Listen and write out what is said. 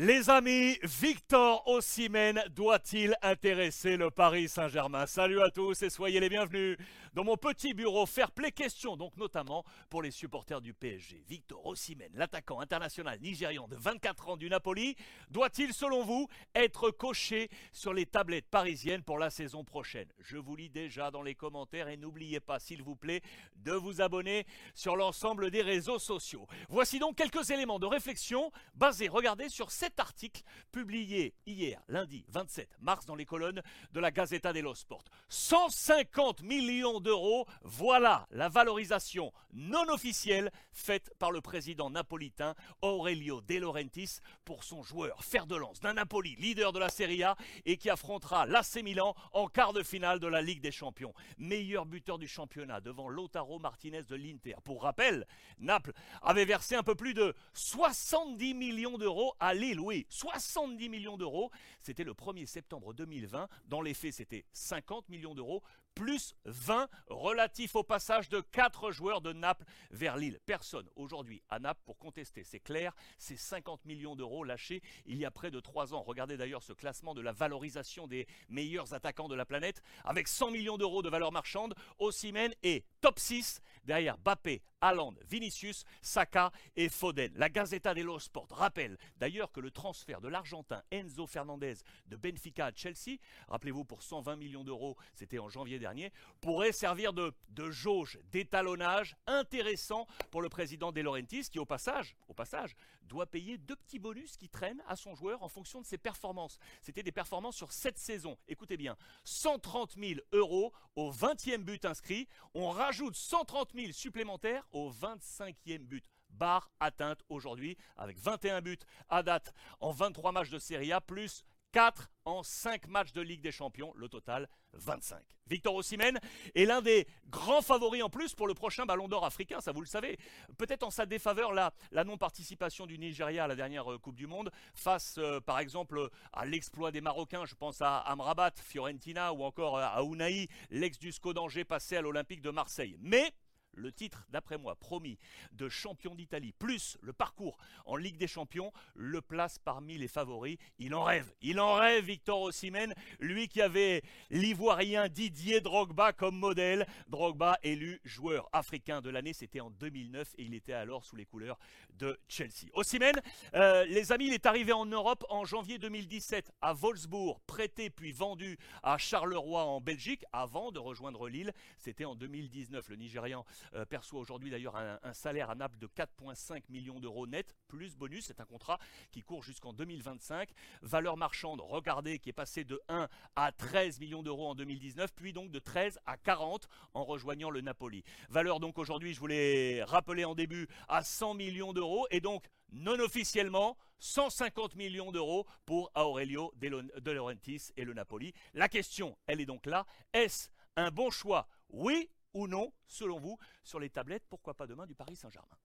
Les amis, Victor Ossimène doit-il intéresser le Paris Saint-Germain? Salut à tous et soyez les bienvenus dans mon petit bureau Fair Play Question, donc notamment pour les supporters du PSG. Victor Ossimène, l'attaquant international nigérian de 24 ans du Napoli, doit-il selon vous être coché sur les tablettes parisiennes pour la saison prochaine? Je vous lis déjà dans les commentaires et n'oubliez pas s'il vous plaît de vous abonner sur l'ensemble des réseaux sociaux. Voici donc quelques éléments de réflexion basés, regardez, sur cette cet article publié hier, lundi 27 mars, dans les colonnes de la Gazzetta dello Sport. 150 millions d'euros, voilà la valorisation non officielle faite par le président napolitain Aurelio De Laurentiis pour son joueur fer de lance d'un Napoli, leader de la Serie A et qui affrontera l'AC Milan en quart de finale de la Ligue des Champions. Meilleur buteur du championnat devant Lautaro Martinez de l'Inter. Pour rappel, Naples avait versé un peu plus de 70 millions d'euros à Lille oui, 70 millions d'euros. C'était le 1er septembre 2020. Dans les faits, c'était 50 millions d'euros plus 20 relatif au passage de 4 joueurs de Naples vers Lille. Personne aujourd'hui à Naples pour contester, c'est clair, ces 50 millions d'euros lâchés il y a près de 3 ans. Regardez d'ailleurs ce classement de la valorisation des meilleurs attaquants de la planète avec 100 millions d'euros de valeur marchande. Ossimène est top 6 derrière Bappé, Haaland, Vinicius, Saka et Foden. La Gazzetta dello Sport rappelle d'ailleurs que le transfert de l'Argentin Enzo Fernandez de Benfica à Chelsea, rappelez-vous pour 120 millions d'euros, c'était en janvier dernier, pourrait servir de, de jauge, d'étalonnage intéressant pour le président De Laurentiis qui au passage, au passage doit payer deux petits bonus qui traînent à son joueur en fonction de ses performances. C'était des performances sur cette saison. Écoutez bien, 130 000 euros au 20e but inscrit. On rajoute 130 000 supplémentaires au 25e but. Barre atteinte aujourd'hui avec 21 buts à date en 23 matchs de Serie A plus 4 en 5 matchs de Ligue des Champions, le total 25. Victor Osimhen est l'un des grands favoris en plus pour le prochain Ballon d'Or africain, ça vous le savez. Peut-être en sa défaveur la, non-participation du Nigeria à la dernière euh, Coupe du Monde face euh, par exemple à l'exploit des Marocains, je pense à Amrabat, Fiorentina ou encore à Unai, l'ex du SCO d'Angers passé à l'Olympique de Marseille. Mais le titre, d'après moi, promis de champion d'Italie, plus le parcours en Ligue des Champions, le place parmi les favoris. Il en rêve, il en rêve, Victor Osimhen, lui qui avait l'ivoirien Didier Drogba comme modèle. Drogba élu joueur africain de l'année, c'était en 2009 et il était alors sous les couleurs de Chelsea. Osimhen, euh, les amis, il est arrivé en Europe en janvier 2017 à Wolfsburg, prêté puis vendu à Charleroi en Belgique avant de rejoindre Lille. C'était en 2019. Le Nigérian euh, perçoit aujourd'hui d'ailleurs un, salaire à Naples de 4,5 millions d'euros net, plus bonus. C'est un contrat qui court jusqu'en 2025. Valeur marchande, regardez, qui est passée de 1 à 13 millions d'euros en 2019, puis donc de 13 à 40 en rejoignant le Napoli. Valeur donc aujourd'hui, je voulais rappeler en début, à 100 millions d'euros et donc non officiellement 150 millions d'euros pour Aurelio De Laurentiis et le Napoli. La question, elle est donc là, est-ce un bon choix? Oui ou non, selon vous, sur les tablettes, pourquoi pas demain, du Paris Saint-Germain?